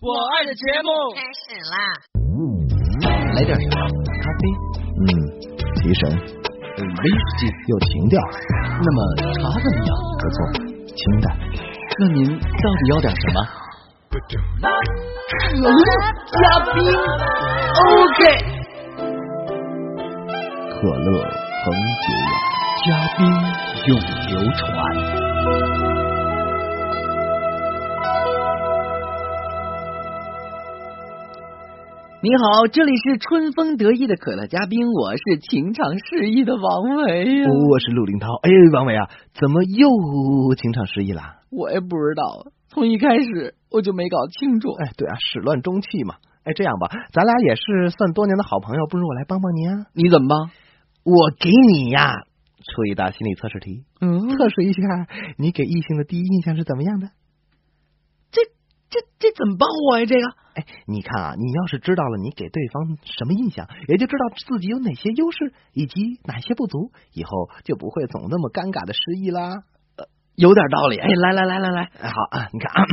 我爱的节目开始啦！来点什么？咖啡？嗯，提神，威士忌有情调。那么茶怎么样？不错，清淡。那您到底要点什么？可乐加冰，OK。可乐恒久远，加冰永流传。你好，这里是春风得意的可乐嘉宾，我是情场失意的王维呀、我是陆林涛。哎，王维啊，怎么又情场失意了？我也不知道，从一开始我就没搞清楚。哎，对啊，始乱终弃嘛。哎，这样吧，咱俩也是算多年的好朋友，不如我来帮帮你啊。你怎么帮？我给你呀出一道心理测试题，嗯，测试一下你给异性的第一印象是怎么样的。这这这怎么帮我呀？这个哎，你看啊，你要是知道了你给对方什么印象，也就知道自己有哪些优势以及哪些不足，以后就不会总那么尴尬的失忆啦。呃有点道理。哎，来来来来来，哎，好啊，你看啊，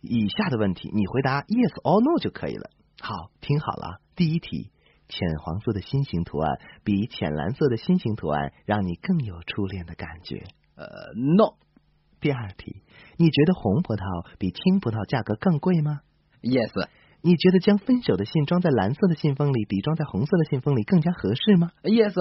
以下的问题你回答 yes or no 就可以了。好，听好了啊，第一题，浅黄色的心形图案比浅蓝色的心形图案让你更有初恋的感觉。呃，no 第二题，你觉得红葡萄比青葡萄价格更贵吗？yes 你觉得将分手的信装在蓝色的信封里比装在红色的信封里更加合适吗？yes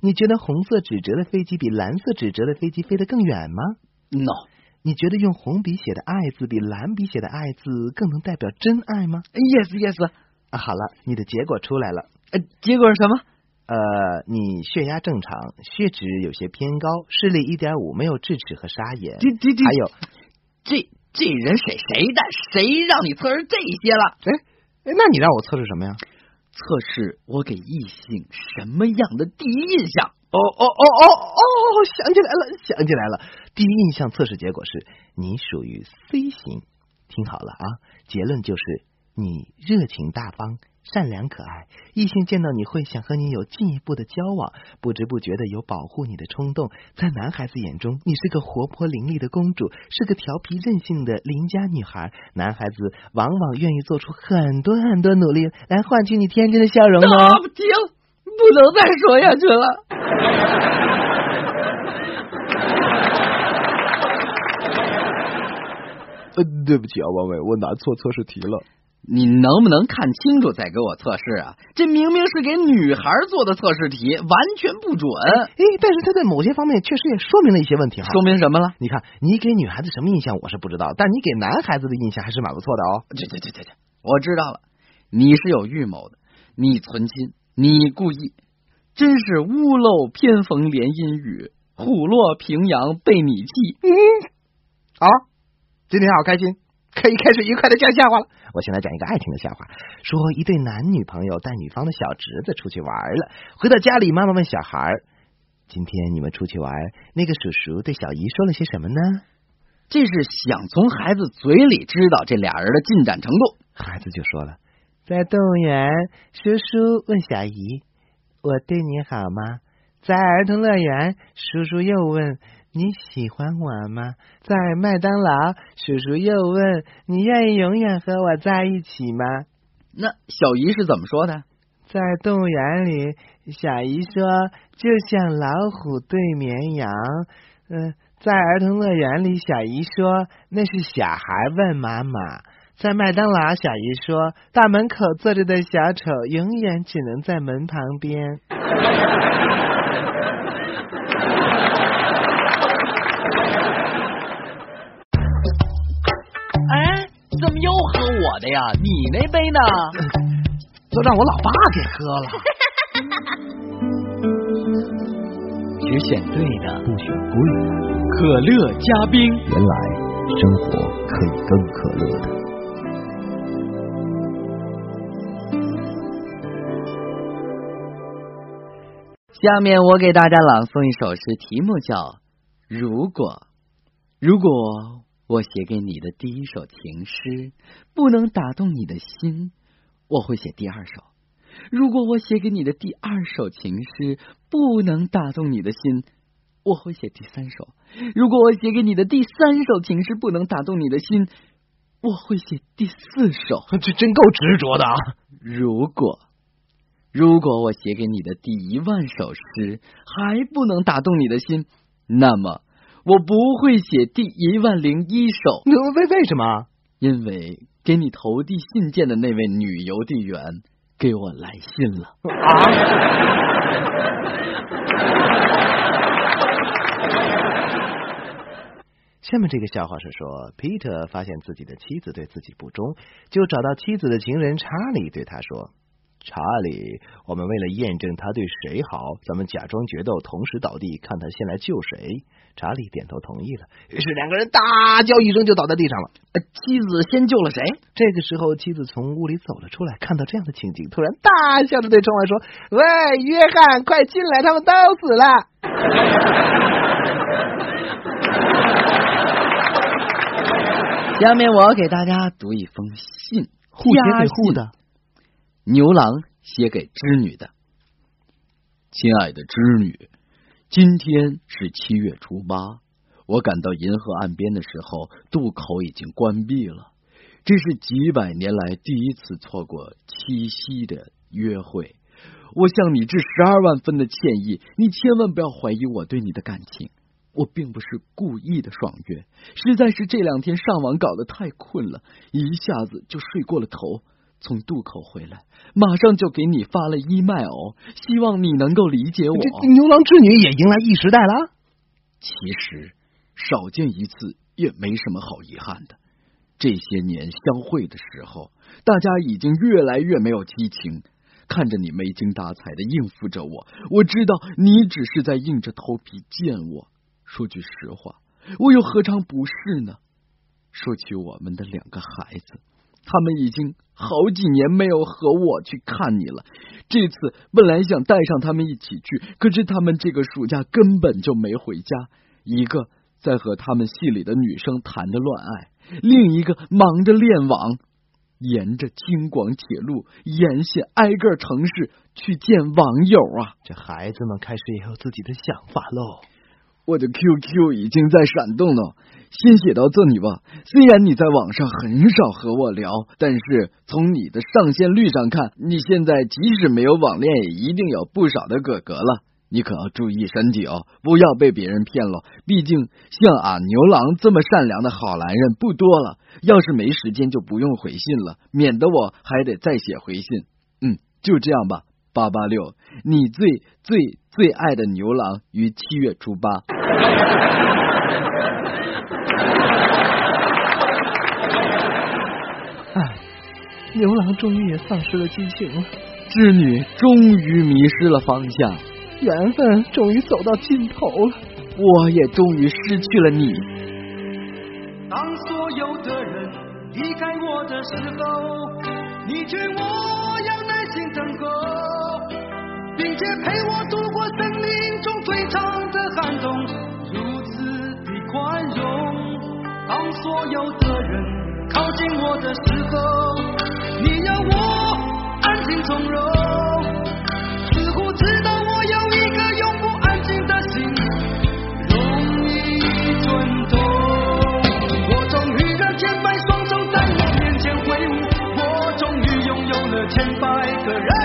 你觉得红色纸折的飞机比蓝色纸折的飞机飞得更远吗？no 你觉得用红笔写的爱字比蓝笔写的爱字更能代表真爱吗？yes yes。啊，好了，你的结果出来了。呃，结果是什么？呃，你血压正常，血脂有些偏高，视力一点五，没有智齿和沙眼。这这这还有，这这人谁谁的？谁让你测试这些了？哎哎，那你让我测试什么呀？测试我给异性什么样的第一印象？哦哦哦哦哦，想起来了，想起来了。第一印象测试结果是你属于 C 型。听好了啊，结论就是你热情大方、善良可爱，异性见到你会想和你有进一步的交往，不知不觉的有保护你的冲动。在男孩子眼中，你是个活泼伶俐的公主，是个调皮任性的邻家女孩。男孩子往往愿意做出很多很多努力来换取你天真的笑容哦。不停，不能再说下去了。呃，对不起啊，王伟，我拿错测试题了。你能不能看清楚再给我测试啊？这明明是给女孩做的测试题，完全不准。哎，但是他在某些方面确实也说明了一些问题哈。说明什么了？你看，你给女孩子什么印象我是不知道，但你给男孩子的印象还是蛮不错的哦。这这这这这，我知道了，你是有预谋的，你存心，你故意，真是屋漏偏逢连阴雨，虎落平阳被你弃。嗯，好，今天好开心，可以开始愉快的讲笑话了。我先来讲一个爱情的笑话，说一对男女朋友带女方的小侄子出去玩了，回到家里，妈妈问小孩：“今天你们出去玩，那个叔叔对小姨说了些什么呢这是想从孩子嘴里知道这俩人的进展程度。？”孩子就说了：“在动物园，叔叔问小姨：‘我对你好吗？’在儿童乐园，叔叔又问。”你喜欢我吗？在麦当劳，叔叔又问你愿意永远和我在一起吗？那小姨是怎么说的？在动物园里，小姨说就像老虎对绵羊。嗯、呃，在儿童乐园里，小姨说那是小孩问妈妈。在麦当劳，小姨说大门口坐着的小丑永远只能在门旁边。我的呀？你那杯呢？都让我老爸给喝了。只选对的，不选贵的。可乐加冰。原来生活可以更可乐的。下面我给大家朗诵一首诗，题目叫《如果》。如果我写给你的第一首情诗不能打动你的心，我会写第二首。如果我写给你的第二首情诗不能打动你的心，我会写第三首。如果我写给你的第三首情诗不能打动你的心，我会写第四首。这真够执着的啊！如果如果我写给你的第一万首诗还不能打动你的心，那么我不会写第一万零一首。为为什么？因为给你投递信件的那位女邮递员给我来信了啊！下面这个笑话是说，皮特发现自己的妻子对自己不忠，就找到妻子的情人查理，对他说：“查理，我们为了验证他对谁好，咱们假装决斗，同时倒地，看他先来救谁。”查理点头同意了。于是两个人大叫一声，就倒在地上了。妻子先救了谁？这个时候，妻子从屋里走了出来，看到这样的情景，突然大笑着对窗外说：“喂，约翰，快进来，他们都死了。”下面我给大家读一封信，互写给互的。牛郎写给织女的，亲爱的织女，今天是七月初八，我赶到银河岸边的时候，渡口已经关闭了。这是几百年来第一次错过七夕的约会，我向你致十二万分的歉意，你千万不要怀疑我对你的感情。我并不是故意的爽约，实在是这两天上网搞得太困了，一下子就睡过了头。从渡口回来，马上就给你发了 email，希望你能够理解我。牛郎织女也迎来异时代了。其实少见一次也没什么好遗憾的。这些年相会的时候，大家已经越来越没有激情。看着你没精打采的应付着我，我知道你只是在硬着头皮见我。说句实话，我又何尝不是呢？说起我们的两个孩子，他们已经好几年没有和我去看你了。这次本来想带上他们一起去，可是他们这个暑假根本就没回家。一个在和他们系里的女生谈着恋爱，另一个忙着练网，沿着京广铁路沿线挨个城市去见网友啊！这孩子们开始也有自己的想法喽。我的 QQ 已经在闪动了，先写到这里吧。虽然你在网上很少和我聊，但是从你的上线率上看，你现在即使没有网恋，也一定有不少的哥哥了。你可要注意身体哦，不要被别人骗了。毕竟像俺牛郎这么善良的好男人不多了。要是没时间，就不用回信了，免得我还得再写回信。嗯，就这样吧。八八六，你最最最爱的牛郎于七月初八。唉，牛郎终于也丧失了激情了，织女终于迷失了方向，缘分终于走到尽头了，我也终于失去了你。当所有的人离开我的时候，你劝我要耐心等候。也陪我度过生命中最长的寒冬，如此的宽容。当所有的人靠近我的时候，你要我安静从容。似乎知道我有一个永不安静的心，容易蠢动。我终于让千百双手在我面前挥舞，我终于拥有了千百个人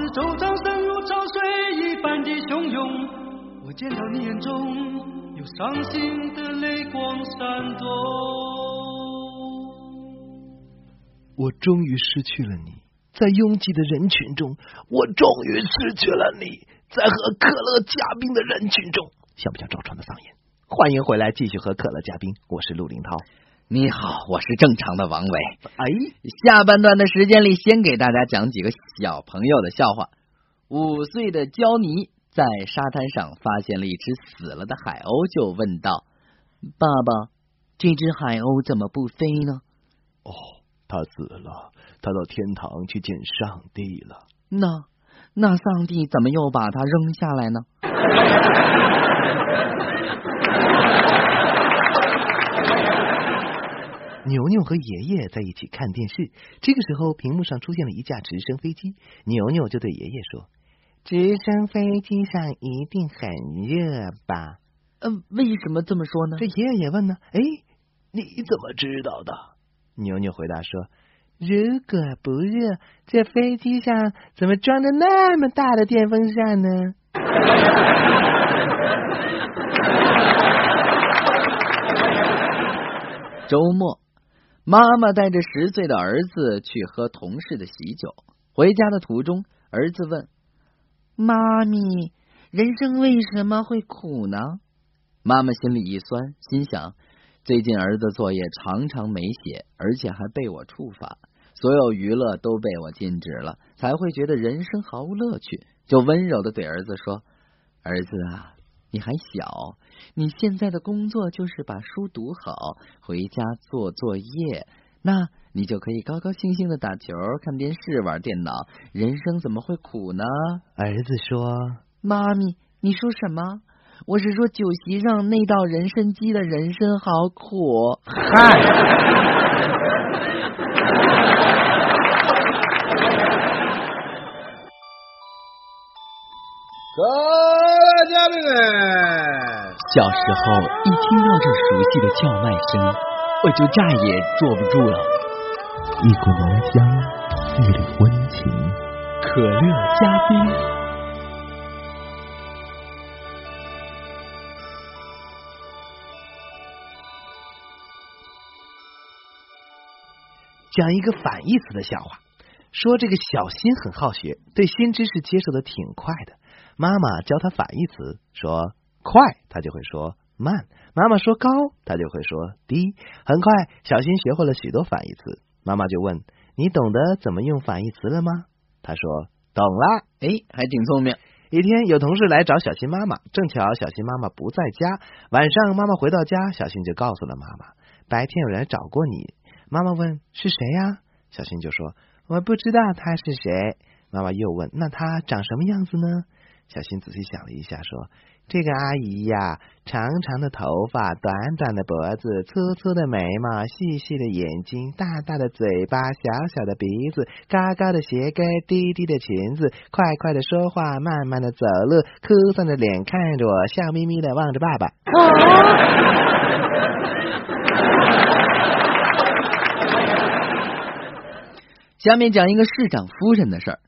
四周掌声如潮水一般的汹涌，我见到你眼中有伤心的泪光闪动。我终于失去了你，在拥挤的人群中，我终于失去了你，在和可乐嘉宾的人群中，像不像赵传的嗓音？欢迎回来，继续和可乐嘉宾，我是陆林涛。你好，我是正常的王伟。哎，下半段的时间里，先给大家讲几个小朋友的笑话。五岁的焦尼在沙滩上发现了一只死了的海鸥，就问道：“爸爸，这只海鸥怎么不飞呢哦，它死了，它到天堂去见上帝了。？”那那上帝怎么又把它扔下来呢？牛牛和爷爷在一起看电视，这个时候屏幕上出现了一架直升飞机，牛牛就对爷爷说：“直升飞机上一定很热吧嗯、为什么这么说？”呢？这爷爷也问呢：“哎，你怎么知道的？”牛牛回答说：“如果不热，这飞机上怎么装着那么大的电风扇呢？” 周末，妈妈带着十岁的儿子去喝同事的喜酒。回家的途中，儿子问：“妈咪，人生为什么会苦呢？”妈妈心里一酸，心想：最近儿子作业常常没写，而且还被我处罚，所有娱乐都被我禁止了，才会觉得人生毫无乐趣。就温柔的对儿子说：“儿子啊，你还小，你现在的工作就是把书读好，回家做作业，那你就可以高高兴兴的打球、看电视、玩电脑，人生怎么会苦呢？儿子说妈咪，你说什么？我是说酒席上那道人参鸡的人参好苦。嗨。各位嘉宾哎，小时候一听到这熟悉的叫卖声，我就再也坐不住了。一股浓香，一缕温情。可乐加冰，讲一个反义词的笑话，说这个小新很好学，对新知识接受的挺快的。妈妈教他反义词，说快，他就会说慢；妈妈说高，他就会说低。很快，小新学会了许多反义词。妈妈就问：“你懂得怎么用反义词了吗？”他说：“懂了。哎，还挺聪明。”一天，有同事来找小新妈妈，正巧小新妈妈不在家。晚上，妈妈回到家，小新就告诉了妈妈：“白天有人来找过你。”妈妈问：“是谁呀？”小新就说：“我不知道他是谁。”妈妈又问：“那他长什么样子呢？”小新仔细想了一下，说。这个阿姨呀，长长的头发，短短的脖子，粗粗的眉毛，细细的眼睛，大大的嘴巴，小小的鼻子，高高的鞋跟，低低的裙子，快快的说话，慢慢的走路，哭丧着脸看着我，笑眯眯的望着爸爸。下面讲一个市长夫人的事儿，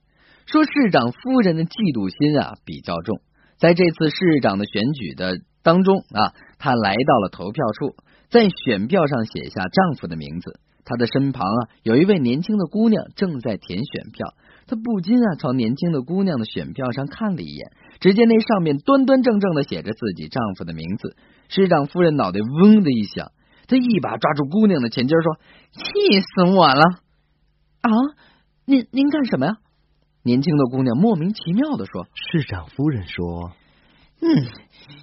说市长夫人的嫉妒心啊比较重。在这次市长的选举的当中啊，她来到了投票处，在选票上写下丈夫的名字。她的身旁啊，有一位年轻的姑娘正在填选票。她不禁啊，朝年轻的姑娘的选票上看了一眼，只见那上面端端正正的写着自己丈夫的名字。市长夫人脑袋嗡的一响，她一把抓住姑娘的前襟说：“气死我了！啊，您您干什么呀？”年轻的姑娘莫名其妙的说：“市长夫人说，嗯，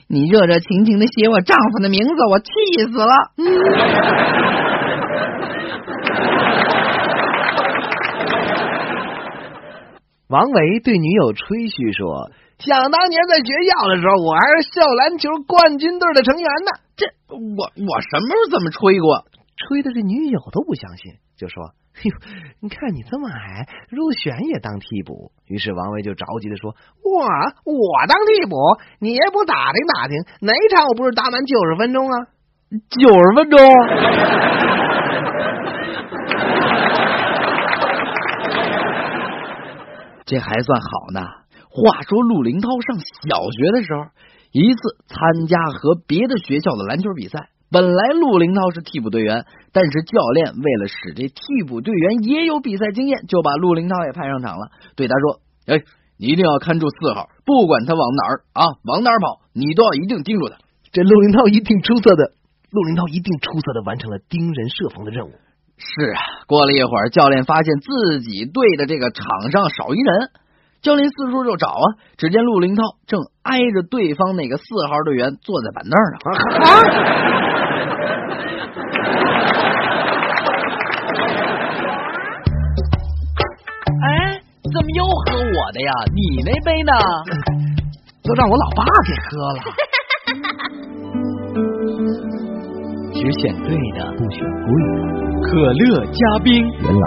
你热热情情的写我丈夫的名字，我气死了。”王维对女友吹嘘说：“想当年在学校的时候，我还是校篮球冠军队的成员呢。”这我我什么时候这么吹过？吹的这女友都不相信，就说。哎呦，你看你这么矮，入选也当替补。于是王维就着急的说：“我我当替补，你也不打听打听，哪场我不是打满九十分钟啊？九十分钟，这还算好呢。话说陆林涛上小学的时候，一次参加和别的学校的篮球比赛。”本来陆林涛是替补队员，但是教练为了使这替补队员也有比赛经验，就把陆林涛也派上场了。对他说：“哎，你一定要看住四号，不管他往哪儿啊，往哪儿跑，你都要一定盯住他。”这陆林涛一定出色的，陆林涛一定出色的完成了盯人设防的任务。是啊，过了一会儿，教练发现自己队的这个场上少一人。教练四处就找啊，只见陆林涛正挨着对方那个四号队员坐在板凳上。哎，怎么又喝我的呀？你那杯呢？都让我老爸给喝了。只选对的，不选贵的。可乐加冰，原来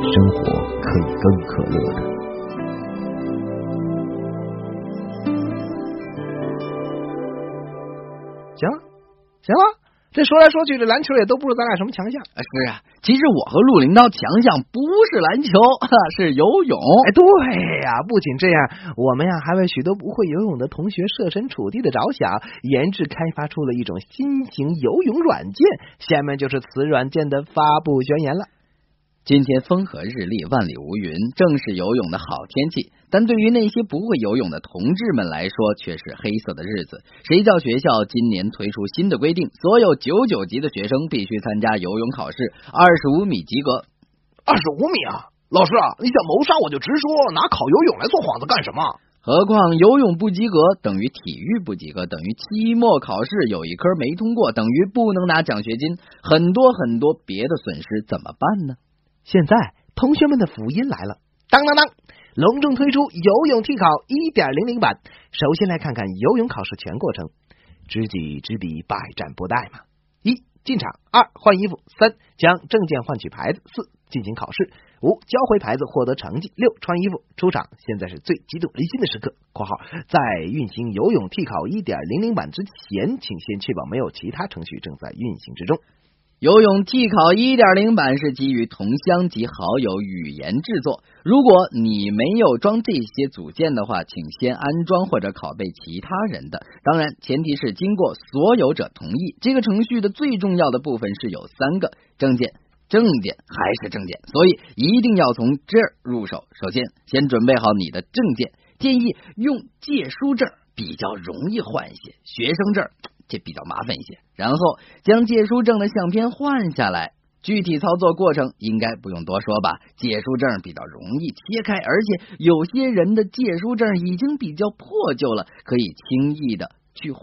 生活可以更可乐的。行了，行了，这说来说去，这篮球也都不是咱俩什么强项。是啊，其实我和陆林涛强项不是篮球，是游泳。哎，对呀，不仅这样，我们呀还为许多不会游泳的同学设身处地的着想，研制开发出了一种新型游泳软件。下面就是此软件的发布宣言了。今天风和日丽，万里无云，正是游泳的好天气。但对于那些不会游泳的同志们来说，却是黑色的日子。谁叫学校今年推出新的规定，所有九九级的学生必须参加游泳考试，二十五米及格。二十五米啊！老师啊，你想谋杀我就直说，拿考游泳来做幌子干什么？何况游泳不及格等于体育不及格，等于期末考试有一科没通过，等于不能拿奖学金，很多很多别的损失，怎么办呢？现在，同学们的福音来了！当当当，隆重推出游泳替考一点零零版。首先来看看游泳考试全过程：知己知彼，百战不殆嘛。一、进场；二、换衣服；三、将证件换取牌子；四、进行考试；五、交回牌子获得成绩；六、穿衣服出场。现在是最激动人心的时刻。（括号在运行游泳替考一点零零版之前，请先确保没有其他程序正在运行之中。）游泳替考一点零版是基于同乡及好友语言制作。如果你没有装这些组件的话，请先安装或者拷贝其他人的。当然，前提是经过所有者同意。这个程序的最重要的部分是有三个证件，证件还是证件，所以一定要从这儿入手。首先，先准备好你的证件，建议用借书证，比较容易换一些。学生证。这比较麻烦一些，然后将借书证的相片换下来，具体操作过程应该不用多说吧？借书证比较容易切开，而且有些人的借书证已经比较破旧了，可以轻易的去换。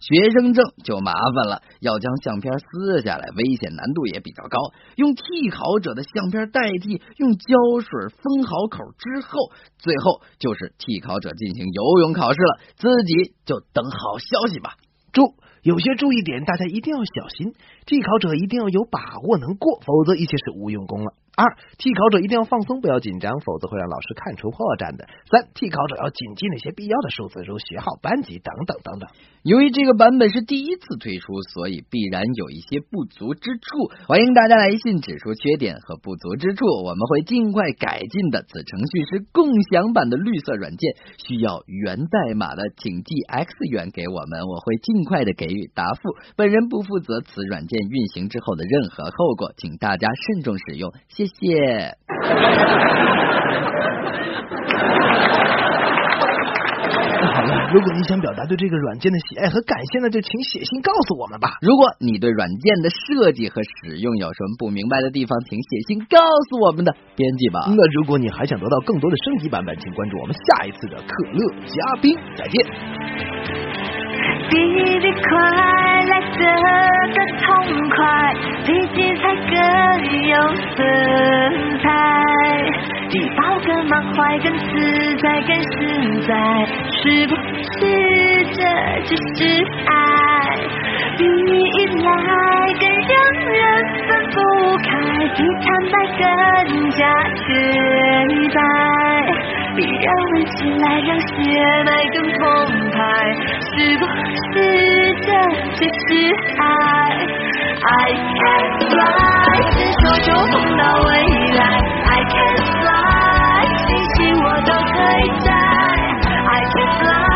学生证就麻烦了，要将相片撕下来，危险难度也比较高。用替考者的相片代替，用胶水封好口之后，最后就是替考者进行游泳考试了，自己就等好消息吧。祝。有些注意点，大家一定要小心。替考者一定要有把握能过，否则一切是无用功了。二，替考者一定要放松，不要紧张，否则会让老师看出破绽的。三，替考者要谨记那些必要的数字，如学号、班级等等等等。由于这个版本是第一次推出，所以必然有一些不足之处。欢迎大家来信指出缺点和不足之处，我们会尽快改进的。此程序是共享版的绿色软件，需要源代码的，请寄 X 源给我们，我会尽快的给予答复。本人不负责此软件运行之后的任何后果，请大家慎重使用。谢。谢谢。好了，如果你想表达对这个软件的喜爱和感谢呢，就请写信告诉我们吧。如果你对软件的设计和使用有什么不明白的地方，请写信告诉我们的编辑吧。那如果你还想得到更多的升级版本，请关注我们下一次的可乐嘉宾。再见。比你快得更痛快，比精彩更有色彩，比抱更满怀更自在更实在，是不是这就是爱？比依赖更让人分不开，比坦白更加绝白。比热吻起来让血脉更澎湃，是不是这就是爱？I can fly，伸手就碰到未来。I can fly，星星我都可以摘。I can fly，